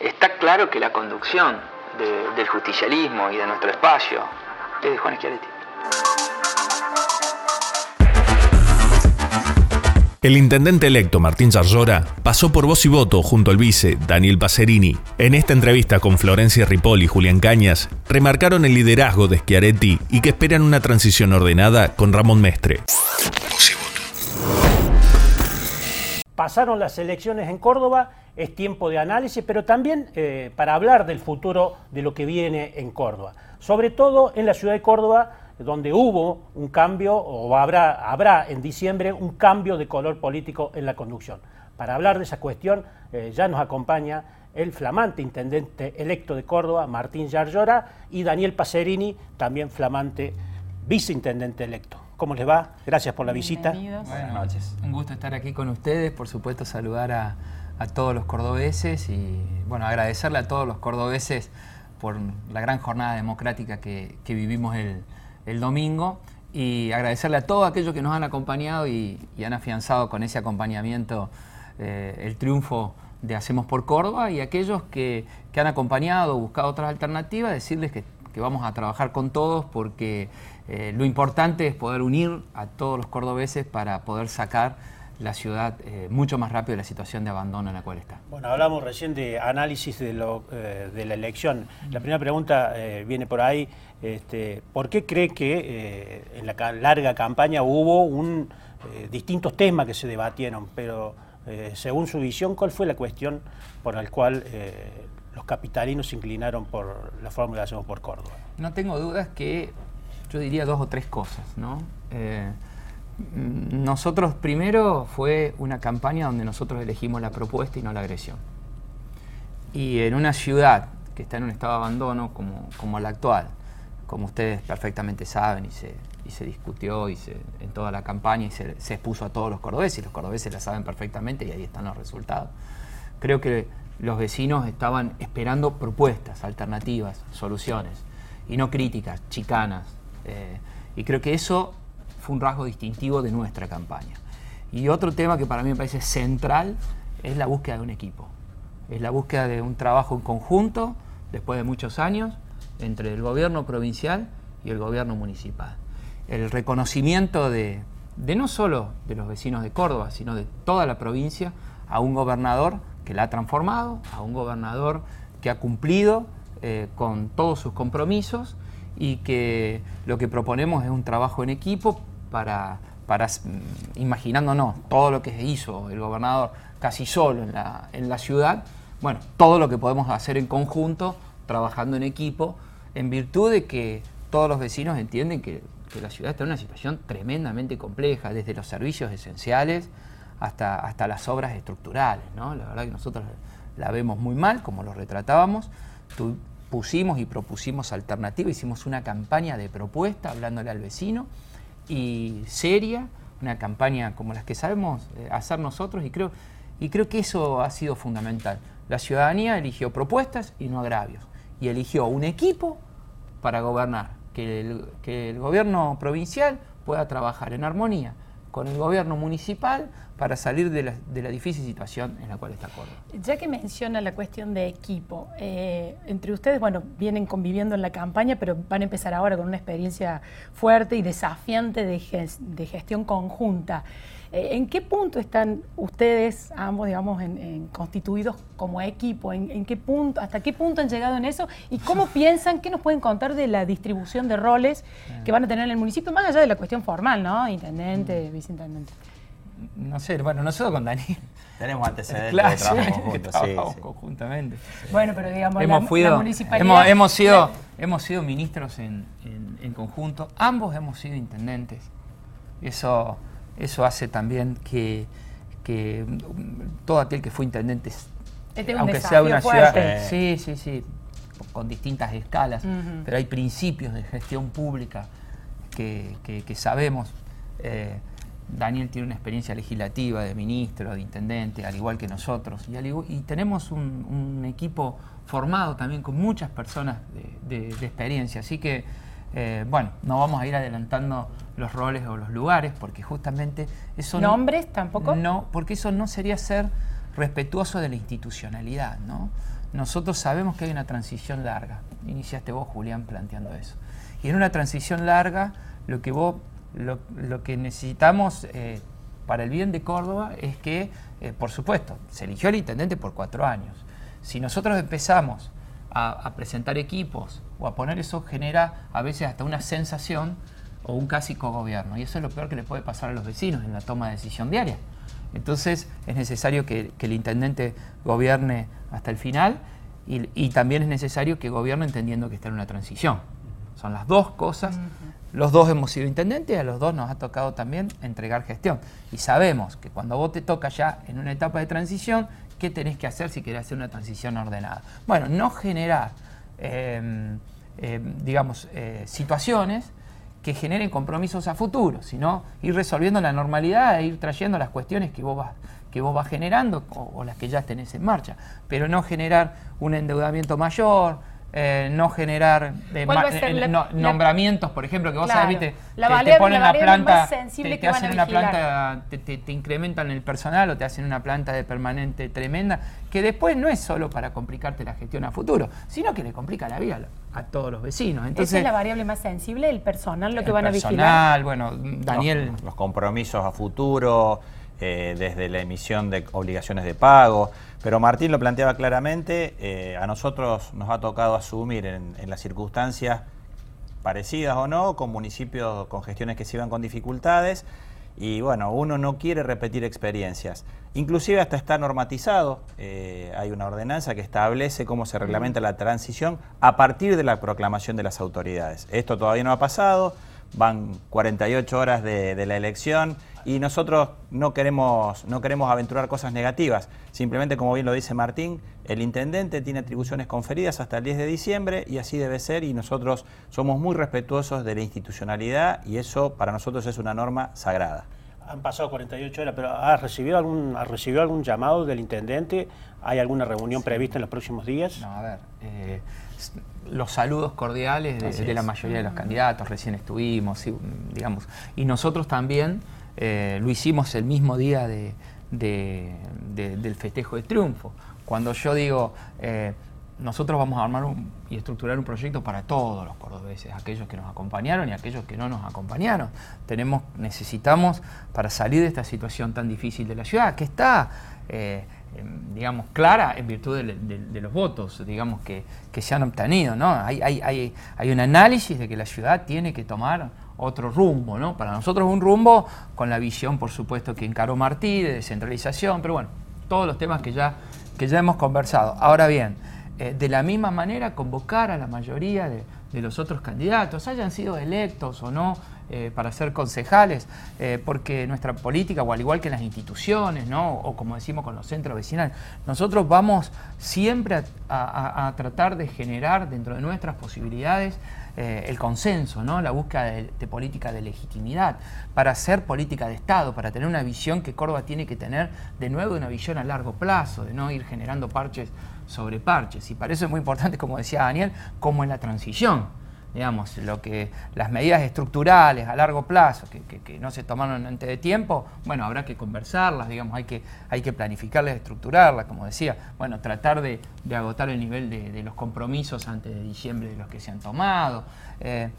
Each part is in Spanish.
Está claro que la conducción del justicialismo y de nuestro espacio es de Juan Schiaretti. El intendente electo Martín Zarlora pasó por voz y voto junto al vice Daniel Pacerini. En esta entrevista con Florencia Ripoll y Julián Cañas, remarcaron el liderazgo de Schiaretti y que esperan una transición ordenada con Ramón Mestre. Pasaron las elecciones en Córdoba, es tiempo de análisis, pero también eh, para hablar del futuro de lo que viene en Córdoba. Sobre todo en la ciudad de Córdoba, donde hubo un cambio, o habrá, en diciembre un cambio de color político en la conducción. Para hablar de esa cuestión, eh, ya nos acompaña el flamante intendente electo de Córdoba, Martín Yarlora, y Daniel Pacerini, también flamante viceintendente electo. ¿Cómo les va? Gracias por la visita. Buenas noches. Un gusto estar aquí con ustedes, por supuesto saludar a, todos los cordobeses y bueno, agradecerle a todos los cordobeses por la gran jornada democrática que, vivimos el, el, domingo y agradecerle a todos aquellos que nos han acompañado y, han afianzado con ese acompañamiento eh, el triunfo de Hacemos por Córdoba y aquellos que, han acompañado, buscado otras alternativas, decirles que, vamos a trabajar con todos porque eh, lo importante es poder unir a todos los cordobeses para poder sacar la ciudad eh, mucho más rápido de la situación de abandono en la cual está. Bueno, hablamos recién de análisis de, lo, eh, de la elección. La primera pregunta viene por ahí. Este, ¿Por qué cree que en la larga campaña hubo un, distintos temas que se debatieron, pero según su visión, ¿cuál fue la cuestión por la cual los capitalinos se inclinaron por la Hacemos por Córdoba? No tengo dudas que yo diría dos o tres cosas, ¿no? Eh, nosotros primero fue una campaña donde nosotros elegimos la propuesta y no la agresión. Y en una ciudad que está en un estado de abandono como, como la actual, como ustedes perfectamente saben y se, y se discutió y se, en toda la campaña y se, se, expuso a todos los cordobeses, y los cordobeses la saben perfectamente y ahí están los resultados. Creo que los vecinos estaban esperando propuestas, alternativas, soluciones, y no críticas, chicanas. Eh, y creo que eso fue un rasgo distintivo de nuestra campaña. Y otro tema que para mí me parece central es la búsqueda de un equipo. Es la búsqueda de un trabajo en conjunto, después de muchos años, entre el gobierno provincial y el gobierno municipal. El reconocimiento de, de no solo de los vecinos de Córdoba, sino de toda la provincia, a un gobernador que la ha transformado, a un gobernador que ha cumplido eh, con todos sus compromisos y que lo que proponemos es un trabajo en equipo para, para mm, imaginándonos todo lo que hizo el gobernador casi solo en la, en la ciudad, bueno, todo lo que podemos hacer en conjunto, trabajando en equipo, en virtud de que todos los vecinos entienden que la ciudad está en una situación tremendamente compleja, desde los servicios esenciales, hasta, hasta las obras estructurales. ¿no? La verdad que nosotros la vemos muy mal, como lo retratábamos. pusimos y propusimos alternativas, hicimos una campaña de propuesta hablándole al vecino y seria, una campaña como las que sabemos eh, hacer nosotros y creo, y creo que eso ha sido fundamental. La ciudadanía eligió propuestas y no agravios y eligió un equipo para gobernar, que que el gobierno provincial pueda trabajar en armonía con el gobierno municipal para salir de la, difícil situación en la cual está Córdoba. Ya que menciona la cuestión de equipo, eh, entre ustedes, bueno, vienen conviviendo en la campaña, pero van a empezar ahora con una experiencia fuerte y desafiante de gestión conjunta. Eh, ¿En qué punto están ustedes ambos, digamos, constituidos como equipo? ¿En, qué punto, hasta qué punto han llegado en eso? ¿Y cómo piensan, qué nos pueden contar de la distribución de roles que van a tener en el municipio, más allá de la cuestión formal, ¿no? Intendente, mm. viceintendente. No sé, bueno, nosotros con Dani tenemos antecedentes de trabajo juntos, trabajamos conjuntamente. Bueno, pero digamos, hemos, la, municipalidad... hemos, sido, hemos sido ministros en, en, conjunto, ambos hemos sido intendentes. Eso eso hace también que, todo aquel que fue intendente, este aunque sea una ciudad, sí, sí, sí, con distintas escalas, pero hay principios de gestión pública que, sabemos. Eh, Daniel tiene una experiencia legislativa de ministro, de intendente, al igual que nosotros, y, tenemos un, equipo formado también con muchas personas de experiencia, así que eh, bueno, no vamos a ir adelantando los roles o los lugares porque justamente eso... ¿Nombres tampoco? No, porque eso no sería ser respetuoso de la institucionalidad, ¿no? Nosotros sabemos que hay una transición larga. Iniciaste vos, Julián, planteando eso. Y en una transición larga, lo que vos, lo, que necesitamos eh, para el bien de Córdoba es que, eh, por supuesto, se eligió el intendente por cuatro años. Si nosotros empezamos a, presentar equipos o a poner eso, genera a veces hasta una sensación o un casi cogobierno. Y eso es lo peor que le puede pasar a los vecinos en la toma de decisión diaria. Entonces es necesario que, el intendente gobierne hasta el final y, también es necesario que gobierne entendiendo que está en una transición. Son las dos cosas. Los dos hemos sido intendentes y a los dos nos ha tocado también entregar gestión. Y sabemos que cuando vos te toca ya en una etapa de transición, ¿qué tenés que hacer si querés hacer una transición ordenada? Bueno, no generar, digamos, eh, situaciones que generen compromisos a futuro, sino ir resolviendo la normalidad e ir trayendo las cuestiones que vos vas, que vos vas generando o, las que ya tenés en marcha, pero no generar un endeudamiento mayor, eh, no generar eh, eh, nombramientos, por ejemplo, que vos sabés, viste, te, ponen la planta, te, hacen una planta, te, incrementan el personal o te hacen una planta de permanente tremenda, que después no es solo para complicarte la gestión a futuro, sino que le complica la vida a, todos los vecinos. Entonces, ¿Esa es la variable más sensible, el personal, lo que van a vigilar? Personal, bueno, Daniel... los compromisos a futuro, desde la emisión de obligaciones de pago, pero Martín lo planteaba claramente, eh, a nosotros nos ha tocado asumir en, las circunstancias parecidas o no, con municipios con gestiones que se iban con dificultades, y bueno, uno no quiere repetir experiencias. Inclusive hasta está normatizado, eh, hay una ordenanza que establece cómo se reglamenta la transición a partir de la proclamación de las autoridades. Esto todavía no ha pasado, van 48 horas de, la elección y nosotros no queremos, no queremos aventurar cosas negativas. Simplemente, como bien lo dice Martín, el intendente tiene atribuciones conferidas hasta el 10 de diciembre y así debe ser y nosotros somos muy respetuosos de la institucionalidad y eso para nosotros es una norma sagrada. Han pasado 48 horas, pero ¿ha recibido algún, ha recibido algún llamado del intendente? ¿Hay alguna reunión prevista en los próximos días? No, a ver. Eh, los saludos cordiales de, la mayoría de los candidatos, recién estuvimos, digamos, y nosotros también eh, lo hicimos el mismo día de, del festejo de triunfo. Cuando yo digo, eh, nosotros vamos a armar y estructurar un proyecto para todos los cordobeses, aquellos que nos acompañaron y aquellos que no nos acompañaron. Tenemos, necesitamos, para salir de esta situación tan difícil de la ciudad, que está... Eh, digamos, clara en virtud de, los votos, digamos, que, se han obtenido, ¿no? Hay, hay, hay, un análisis de que la ciudad tiene que tomar otro rumbo, ¿no? Para nosotros un rumbo con la visión, por supuesto, que encaró Martí, de descentralización, pero bueno, todos los temas que ya, que ya hemos conversado. Ahora bien, eh, de la misma manera convocar a la mayoría de, de los otros candidatos, hayan sido electos o no, eh, para ser concejales, eh, porque nuestra política, o al igual que las instituciones, ¿no? o como decimos con los centros vecinales, nosotros vamos siempre a, tratar de generar dentro de nuestras posibilidades eh, el consenso, ¿no? la búsqueda de, política de legitimidad, para hacer política de Estado, para tener una visión que Córdoba tiene que tener de nuevo, una visión a largo plazo, de no ir generando parches sobre parches. Y para eso es muy importante, como decía Daniel, como en la transición digamos, lo que las medidas estructurales a largo plazo que, no se tomaron antes de tiempo, bueno, habrá que conversarlas, digamos, hay que, hay que planificarlas, estructurarlas, como decía, bueno, tratar de, agotar el nivel de, los compromisos antes de diciembre de los que se han tomado. Eh,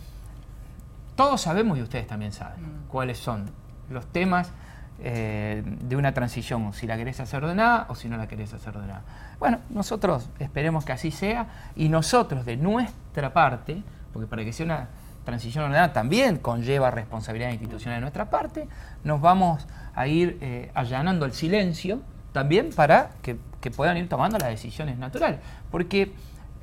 todos sabemos y ustedes también saben mm. cuáles son los temas eh, de una transición, si la querés hacer ordenada o si no la querés hacer ordenada. Bueno, nosotros esperemos que así sea y nosotros de nuestra parte, porque para que sea una transición ordenada también conlleva responsabilidad institucional de nuestra parte, nos vamos a ir eh, allanando el silencio también para que, puedan ir tomando las decisiones naturales. Porque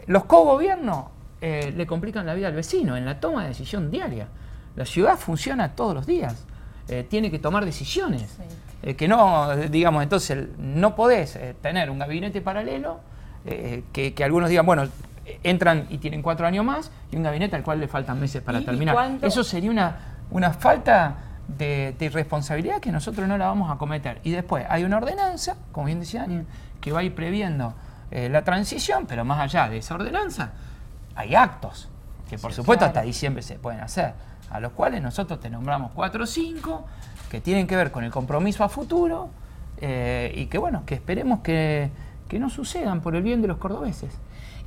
los cogobiernos eh, le complican la vida al vecino en la toma de decisión diaria. La ciudad funciona todos los días, eh, tiene que tomar decisiones. que no, digamos, entonces no podés tener un gabinete paralelo que, que, algunos digan, bueno, entran y tienen cuatro años más y un gabinete al cual le faltan meses para terminar. Eso sería una, una falta de, irresponsabilidad que nosotros no la vamos a cometer. Y después hay una ordenanza, como bien decía Daniel, que va a ir previendo eh, la transición, pero más allá de esa ordenanza, hay actos que por supuesto hasta diciembre se pueden hacer, a los cuales nosotros te nombramos cuatro o cinco que tienen que ver con el compromiso a futuro y que bueno, que esperemos que, que no sucedan por el bien de los cordobeses.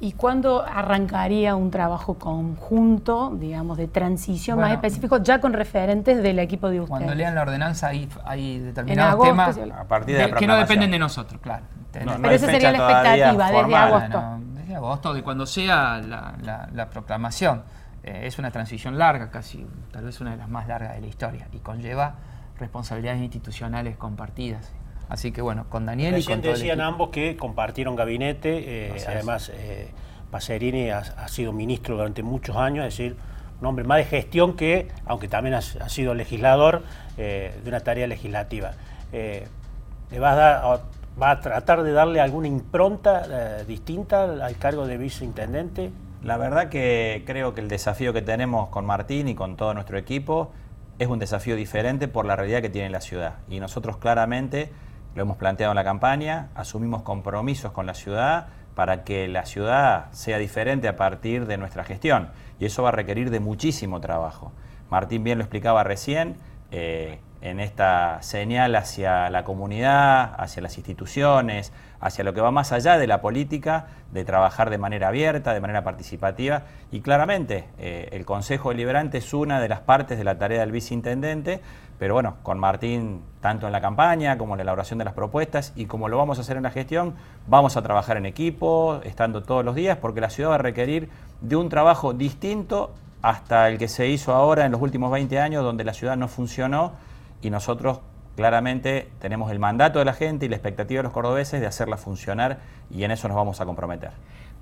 ¿Y cuándo arrancaría un trabajo conjunto, digamos, de transición más específico, ya con referentes del equipo de ustedes? Cuando lean la ordenanza hay, hay determinados temas a partir de que no dependen de nosotros, claro. Pero esa sería la expectativa, desde agosto. desde agosto, de cuando sea la, proclamación. Eh, es una transición larga, casi tal vez una de las más largas de la historia, y conlleva responsabilidades institucionales compartidas. Así que bueno, con Daniel y con todo decían ambos que compartieron gabinete, eh, además eh, Pacerini ha, sido ministro durante muchos años, es decir, un hombre más de gestión que, aunque también ha, sido legislador, eh, de una tarea legislativa. ¿Le va a, dar, va a tratar de darle alguna impronta distinta al cargo de viceintendente? La verdad que creo que el desafío que tenemos con Martín y con todo nuestro equipo es un desafío diferente por la realidad que tiene la ciudad. Y nosotros claramente lo hemos planteado en la campaña, asumimos compromisos con la ciudad para que la ciudad sea diferente a partir de nuestra gestión. Y eso va a requerir de muchísimo trabajo. Martín bien lo explicaba recién, eh, en esta señal hacia la comunidad, hacia las instituciones, hacia lo que va más allá de la política, de trabajar de manera abierta, de manera participativa. Y claramente, eh, el Consejo Deliberante es una de las partes de la tarea del viceintendente, pero bueno, con Martín, tanto en la campaña como en la elaboración de las propuestas y como lo vamos a hacer en la gestión, vamos a trabajar en equipo, estando todos los días, porque la ciudad va a requerir de un trabajo distinto hasta el que se hizo ahora en los últimos 20 años, donde la ciudad no funcionó y nosotros claramente tenemos el mandato de la gente y la expectativa de los cordobeses de hacerla funcionar y en eso nos vamos a comprometer.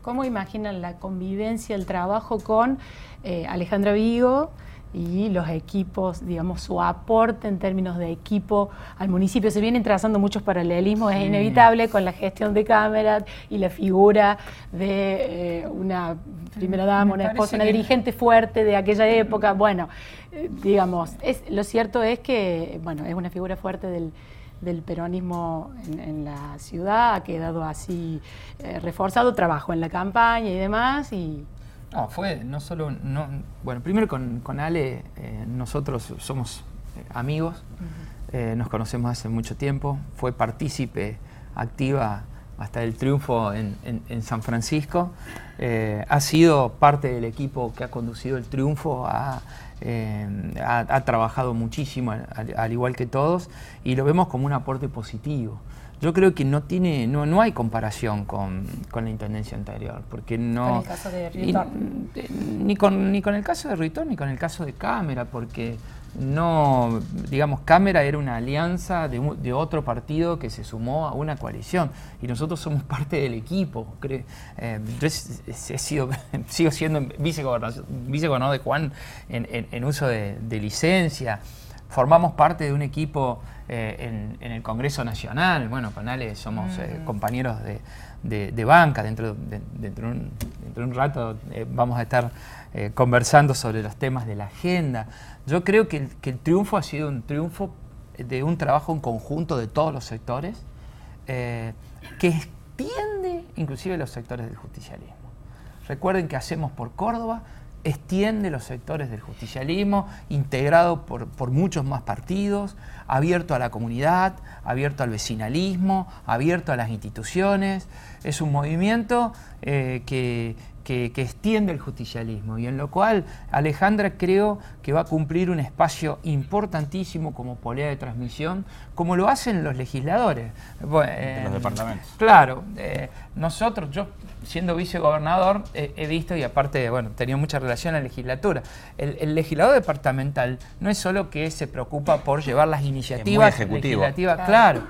¿Cómo imaginan la convivencia, el trabajo con eh, Alejandra Vigo? Y los equipos, digamos, su aporte en términos de equipo al municipio. Se vienen trazando muchos paralelismos, es inevitable con la gestión de cámaras y la figura de eh, una primera dama, una esposa, una dirigente fuerte de aquella época. Bueno, eh, digamos, es, lo cierto es que, bueno, es una figura fuerte del, peronismo en, la ciudad, ha quedado así eh, reforzado, trabajo en la campaña y demás, y no, fue no solo. No, bueno, primero con, con Ale, eh, nosotros somos eh, amigos, eh, nos conocemos hace mucho tiempo, fue partícipe activa hasta el triunfo en, en, San Francisco, ha sido parte del equipo que ha conducido el triunfo, ha, ha, trabajado muchísimo, al, igual que todos, y lo vemos como un aporte positivo yo creo que no tiene, no, no hay comparación con, la intendencia anterior, porque no. Con el caso de Ritor. Ni, con, ni con el caso de Ritor ni con el caso de Cámara, porque no, digamos, Cámara era una alianza de, de, otro partido que se sumó a una coalición y nosotros somos parte del equipo. Eh, yo he, sido, sigo siendo vicegobernador, de Juan en, uso de, de licencia formamos parte de un equipo eh, en, el Congreso Nacional. Bueno, con Ale somos eh, compañeros de, banca. Dentro, de, dentro, un, rato eh, vamos a estar conversando sobre los temas de la agenda. Yo creo que el, triunfo ha sido un triunfo de un trabajo en conjunto de todos los sectores que extiende inclusive los sectores del justicialismo. Recuerden que hacemos por Córdoba extiende los sectores del justicialismo, integrado por, muchos más partidos, abierto a la comunidad, abierto al vecinalismo, abierto a las instituciones. Es un movimiento eh, que, que, extiende el justicialismo y en lo cual Alejandra creo que va a cumplir un espacio importantísimo como polea de transmisión, como lo hacen los legisladores. Bueno, los departamentos. Claro, eh, nosotros, yo siendo vicegobernador he visto y aparte, bueno, tenía mucha relación a la legislatura. El, legislador departamental no es solo que se preocupa por llevar las iniciativas legislativas, claro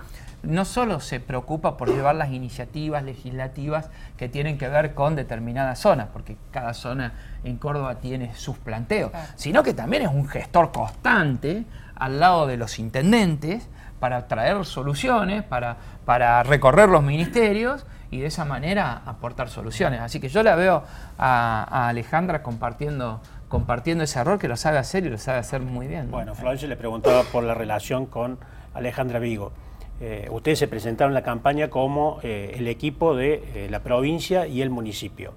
no solo se preocupa por llevar las iniciativas legislativas que tienen que ver con determinadas zonas, porque cada zona en Córdoba tiene sus planteos, sino que también es un gestor constante al lado de los intendentes para traer soluciones, para, para recorrer los ministerios y de esa manera aportar soluciones. Así que yo la veo a, Alejandra compartiendo compartiendo ese error que lo sabe hacer y lo sabe hacer muy bien. Bueno, Florencia le preguntaba por la relación con Alejandra Vigo. Eh, ustedes se presentaron en la campaña como eh, el equipo de eh, la provincia y el municipio.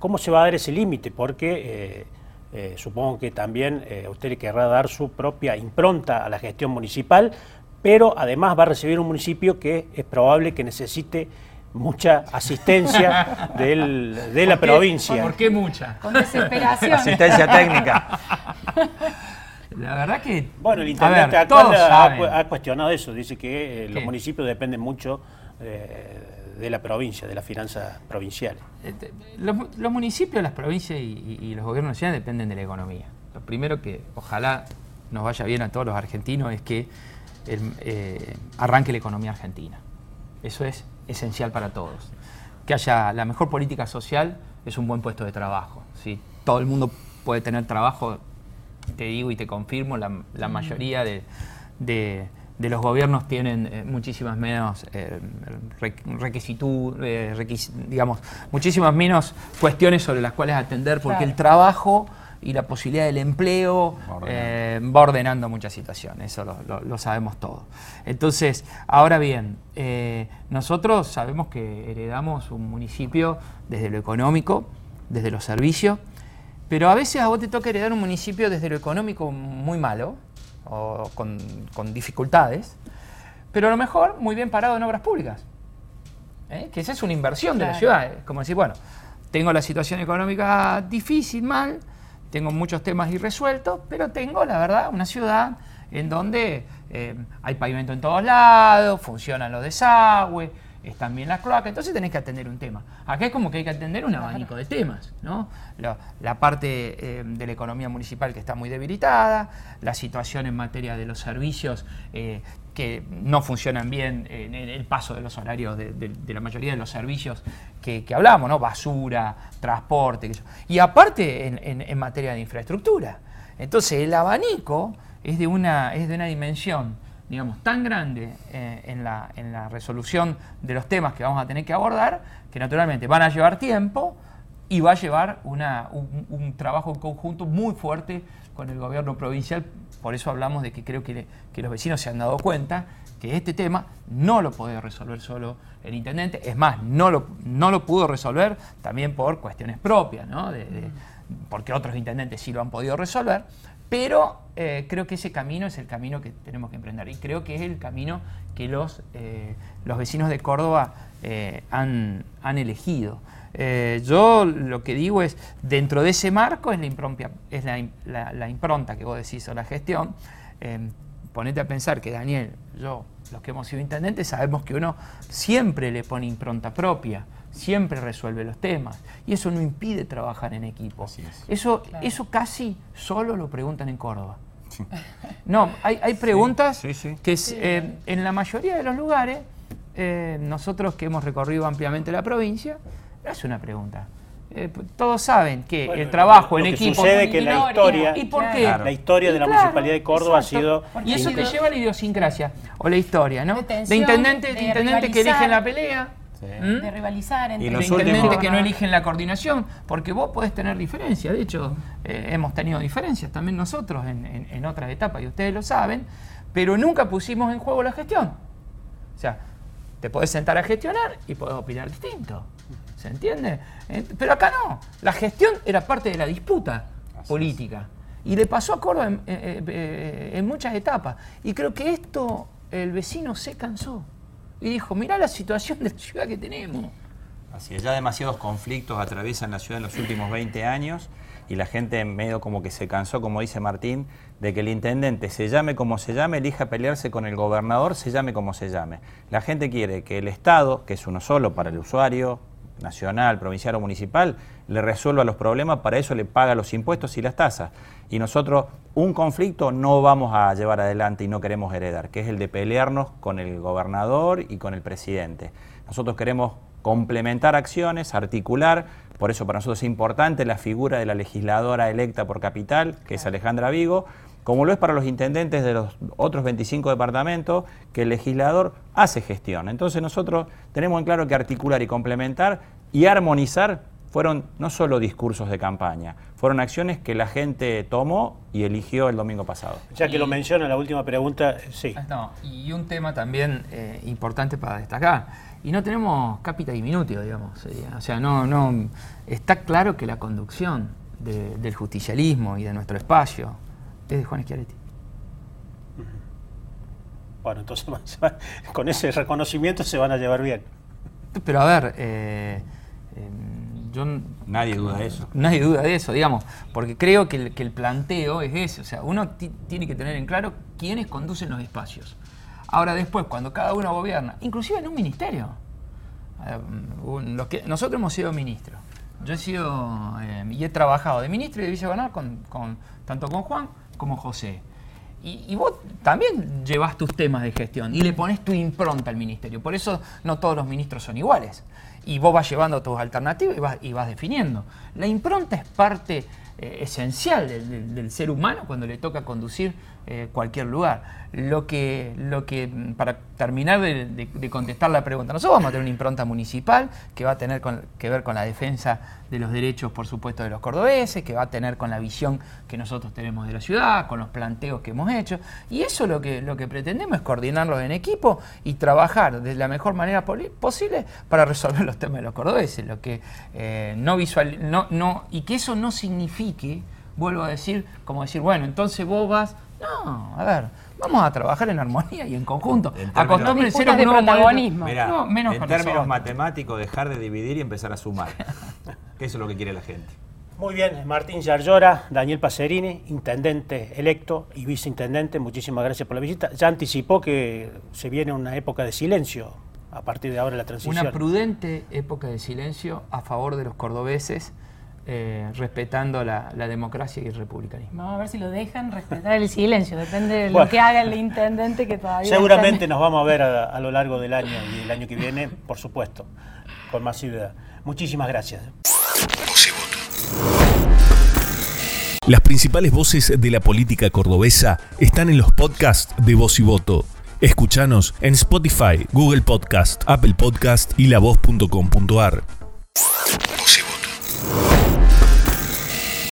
¿Cómo se va a dar ese límite? Porque supongo que también usted le querrá dar su propia impronta a la gestión municipal, pero además va a recibir un municipio que es probable que necesite mucha asistencia de la provincia. ¿Por qué mucha? Con desesperación. Asistencia técnica. La verdad que. Bueno, el intendente actual ha, cuestionado eso. Dice que eh, los municipios dependen mucho eh, de la provincia, de las finanzas provinciales. Este, los, municipios, las provincias y, los gobiernos nacionales dependen de la economía. Lo primero que ojalá nos vaya bien a todos los argentinos es que eh, arranque la economía argentina. Eso es esencial para todos. Que haya la mejor política social es un buen puesto de trabajo. ¿sí? Todo el mundo puede tener trabajo, te digo y te confirmo, la, mayoría de, los gobiernos tienen eh, muchísimas menos eh, eh digamos, muchísimas menos cuestiones sobre las cuales atender, porque el trabajo y la posibilidad del empleo eh, va ordenando muchas situaciones, eso lo, sabemos todos. Entonces, ahora bien, eh, nosotros sabemos que heredamos un municipio desde lo económico, desde los servicios, pero a veces a vos te toca heredar un municipio desde lo económico muy malo, o con, dificultades, pero a lo mejor muy bien parado en obras públicas. ¿eh? Que esa es una inversión de la ciudad. Como decir, bueno, tengo la situación económica difícil, mal, tengo muchos temas irresueltos, pero tengo, la verdad, una ciudad en donde eh, hay pavimento en todos lados, funcionan los desagües, están bien las cloacas, entonces tenés que atender un tema. Acá es como que hay que atender un abanico de temas, ¿no? La, parte eh, de la economía municipal que está muy debilitada, la situación en materia de los servicios eh, que no funcionan bien en, el paso de los horarios de, la mayoría de los servicios que, hablamos, ¿no? Basura, transporte, y aparte en, materia de infraestructura. Entonces el abanico es de una, es de una dimensión digamos, tan grande eh, en, la, en, la, resolución de los temas que vamos a tener que abordar, que naturalmente van a llevar tiempo y va a llevar una, un, trabajo en conjunto muy fuerte con el gobierno provincial. Por eso hablamos de que creo que, que los vecinos se han dado cuenta que este tema no lo puede resolver solo el intendente, es más, no lo, no lo pudo resolver también por cuestiones propias, ¿no? porque otros intendentes sí lo han podido resolver, pero eh, creo que ese camino es el camino que tenemos que emprender y creo que es el camino que los, eh, los vecinos de Córdoba eh, han, elegido. yo lo que digo es, dentro de ese marco es la impronta, es la, impronta que vos decís o la gestión. Ponete a pensar que Daniel, yo, los que hemos sido intendentes, sabemos que uno siempre le pone impronta propia siempre resuelve los temas. Y eso no impide trabajar en equipo. Eso, eso casi solo lo preguntan en Córdoba. No, hay, hay preguntas que eh, en la mayoría de los lugares, eh, nosotros que hemos recorrido ampliamente la provincia, es una pregunta. Eh, todos saben que el trabajo en equipo sucede que la historia ¿y por qué? la historia de la municipalidad de Córdoba ha sido y eso te lleva a la idiosincrasia o la historia no de, intendentes de, intendentes que eligen la pelea ¿Mm? de rivalizar entre los intendentes que no eligen la coordinación, porque vos podés tener diferencias, de hecho eh, hemos tenido diferencias también nosotros en, otras etapas y ustedes lo saben, pero nunca pusimos en juego la gestión. O sea, te podés sentar a gestionar y podés opinar distinto. ¿Se entiende? Eh, pero acá no. La gestión era parte de la disputa política. Y le pasó a Córdoba en, en, muchas etapas. Y creo que esto el vecino se cansó y dijo, mirá la situación de la ciudad que tenemos. Así es, ya demasiados conflictos atraviesan la ciudad en los últimos 20 años y la gente medio como que se cansó, como dice Martín, de que el intendente se llame como se llame, elija pelearse con el gobernador, se llame como se llame. La gente quiere que el Estado, que es uno solo para el usuario, nacional, provincial o municipal, le resuelva los problemas, para eso le paga los impuestos y las tasas. Y nosotros un conflicto no vamos a llevar adelante y no queremos heredar, que es el de pelearnos con el gobernador y con el presidente. Nosotros queremos complementar acciones, articular, por eso para nosotros es importante la figura de la legisladora electa por capital, que es Alejandra Vigo, como lo es para los intendentes de los otros 25 departamentos, que el legislador hace gestión. Entonces nosotros tenemos en claro que articular y complementar y armonizar fueron no solo discursos de campaña, fueron acciones que la gente tomó y eligió el domingo pasado. Ya que lo menciona, la última pregunta, sí. No, y un tema también eh, importante para destacar, y no tenemos capita diminutio, digamos, o sea, no, no, está claro que la conducción del justicialismo y de nuestro espacio es de Juan Schiaretti. Bueno, entonces con ese reconocimiento se van a llevar bien. Pero a ver, eh, yo... Nadie duda de eso. Nadie duda de eso, digamos, porque creo que el, planteo es ese, o sea, uno tiene que tener en claro quiénes conducen los espacios. Ahora después, cuando cada uno gobierna, inclusive en un ministerio, que, nosotros hemos sido ministros, yo he sido eh, y he trabajado de ministro y de vicegobernador con, con, tanto con Juan como José. Y, vos también llevas tus temas de gestión y le pones tu impronta al ministerio. Por eso no todos los ministros son iguales. Y vos vas llevando tus alternativas y vas, y vas definiendo. La impronta es parte eh, esencial del, ser humano cuando le toca conducir eh, cualquier lugar. Lo que, lo que, para terminar de, contestar la pregunta, nosotros vamos a tener una impronta municipal que va a tener que ver con la defensa de los derechos, por supuesto, de los cordobeses, que va a tener con la visión que nosotros tenemos de la ciudad, con los planteos que hemos hecho. Y eso lo que, lo que pretendemos es coordinarlos en equipo y trabajar de la mejor manera posible para resolver los temas de los cordobeses. Lo que eh, no visual, no, no, y que eso no signifique, vuelvo a decir, como decir, bueno, entonces vos vas. No, a ver, vamos a trabajar en armonía y en conjunto. Acostúmbrense a un protagonismo. no, menos en términos matemáticos, dejar de dividir y empezar a sumar. que eso es lo que quiere la gente. Muy bien, Martín Yarlora, Daniel Pacerini, intendente electo y viceintendente, muchísimas gracias por la visita. Ya anticipó que se viene una época de silencio a partir de ahora la transición. Una prudente época de silencio a favor de los cordobeses, eh, respetando la, democracia y el republicanismo. Vamos a ver si lo dejan respetar el silencio, depende de lo que haga el intendente que todavía... Seguramente nos vamos a ver a, lo largo del año y el año que viene, por supuesto, con más ciudad. Muchísimas gracias. Las principales voces de la política cordobesa están en los podcasts de Voz y Voto. Escúchanos en Spotify, Google Podcast, Apple Podcast y lavoz.com.ar. Voz y Voto.